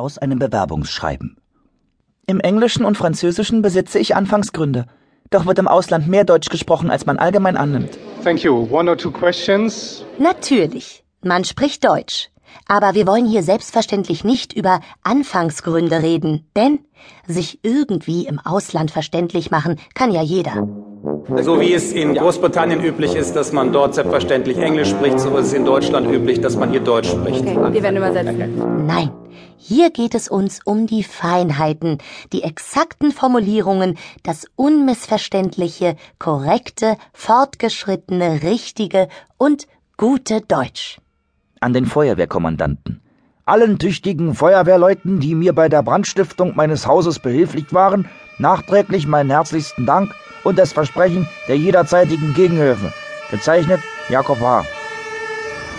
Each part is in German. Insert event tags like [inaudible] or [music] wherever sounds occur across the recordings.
aus einem Bewerbungsschreiben. Im Englischen und Französischen besitze ich Anfangsgründe. Doch wird im Ausland mehr Deutsch gesprochen, als man allgemein annimmt. Thank you. One or two questions? Natürlich, man spricht Deutsch. Aber wir wollen hier selbstverständlich nicht über Anfangsgründe reden, denn sich irgendwie im Ausland verständlich machen kann ja jeder. So wie es in Großbritannien üblich ist, dass man dort selbstverständlich Englisch spricht, so ist es in Deutschland üblich, dass man hier Deutsch spricht. Okay, wir werden übersetzen. Nein, hier geht es uns um die Feinheiten, die exakten Formulierungen, das unmissverständliche, korrekte, fortgeschrittene, richtige und gute Deutsch. An den Feuerwehrkommandanten. Allen tüchtigen Feuerwehrleuten, die mir bei der Brandstiftung meines Hauses behilflich waren, nachträglich meinen herzlichsten Dank und das Versprechen der jederzeitigen Gegenhilfe. Gezeichnet Jakob H.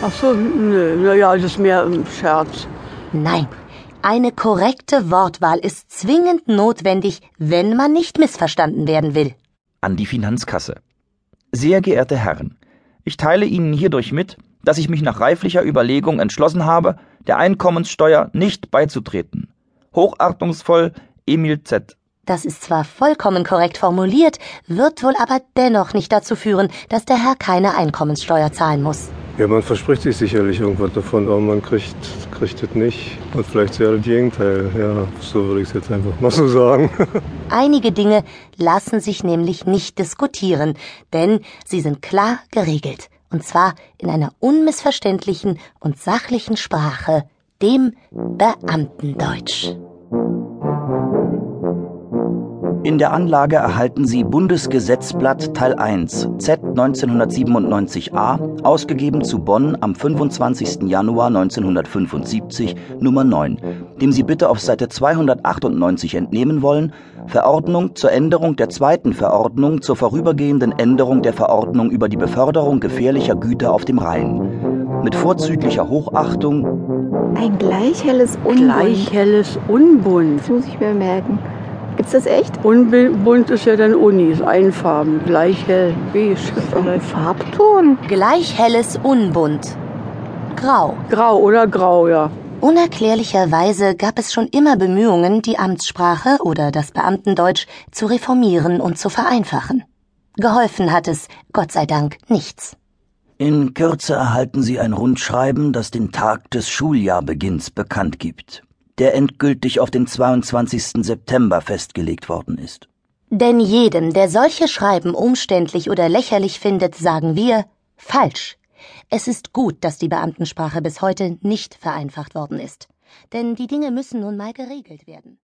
Ach so, nö, naja, das ist mehr ein Scherz. Nein, eine korrekte Wortwahl ist zwingend notwendig, wenn man nicht missverstanden werden will. An die Finanzkasse. Sehr geehrte Herren, ich teile Ihnen hierdurch mit, dass ich mich nach reiflicher Überlegung entschlossen habe, der Einkommenssteuer nicht beizutreten. Hochachtungsvoll Emil Z. Das ist zwar vollkommen korrekt formuliert, wird wohl aber dennoch nicht dazu führen, dass der Herr keine Einkommenssteuer zahlen muss. Ja, man verspricht sich sicherlich irgendwas davon, aber man kriegt, kriegt es nicht. Und vielleicht sehr das Gegenteil. Ja, so würde ich es jetzt einfach mal so sagen. [laughs] Einige Dinge lassen sich nämlich nicht diskutieren, denn sie sind klar geregelt. Und zwar in einer unmissverständlichen und sachlichen Sprache, dem Beamtendeutsch. In der Anlage erhalten Sie Bundesgesetzblatt Teil 1 Z 1997a, ausgegeben zu Bonn am 25. Januar 1975, Nummer 9, dem Sie bitte auf Seite 298 entnehmen wollen, Verordnung zur Änderung der zweiten Verordnung zur vorübergehenden Änderung der Verordnung über die Beförderung gefährlicher Güter auf dem Rhein. Mit vorzüglicher Hochachtung Ein gleich helles Unbunt. Gleich helles Unbunt. Das muss ich mir merken. Gibt's das echt? Unbunt ist ja dann Unis, Einfarben, gleich hell, beige. Ein Farbton. Gleich helles Unbunt. Grau. Grau oder grau, ja. Unerklärlicherweise gab es schon immer Bemühungen, die Amtssprache oder das Beamtendeutsch zu reformieren und zu vereinfachen. Geholfen hat es, Gott sei Dank, nichts. In Kürze erhalten Sie ein Rundschreiben, das den Tag des Schuljahrbeginns bekannt gibt, der endgültig auf den 22. September festgelegt worden ist. Denn jedem, der solche Schreiben umständlich oder lächerlich findet, sagen wir falsch. Es ist gut, dass die Beamtensprache bis heute nicht vereinfacht worden ist. Denn die Dinge müssen nun mal geregelt werden.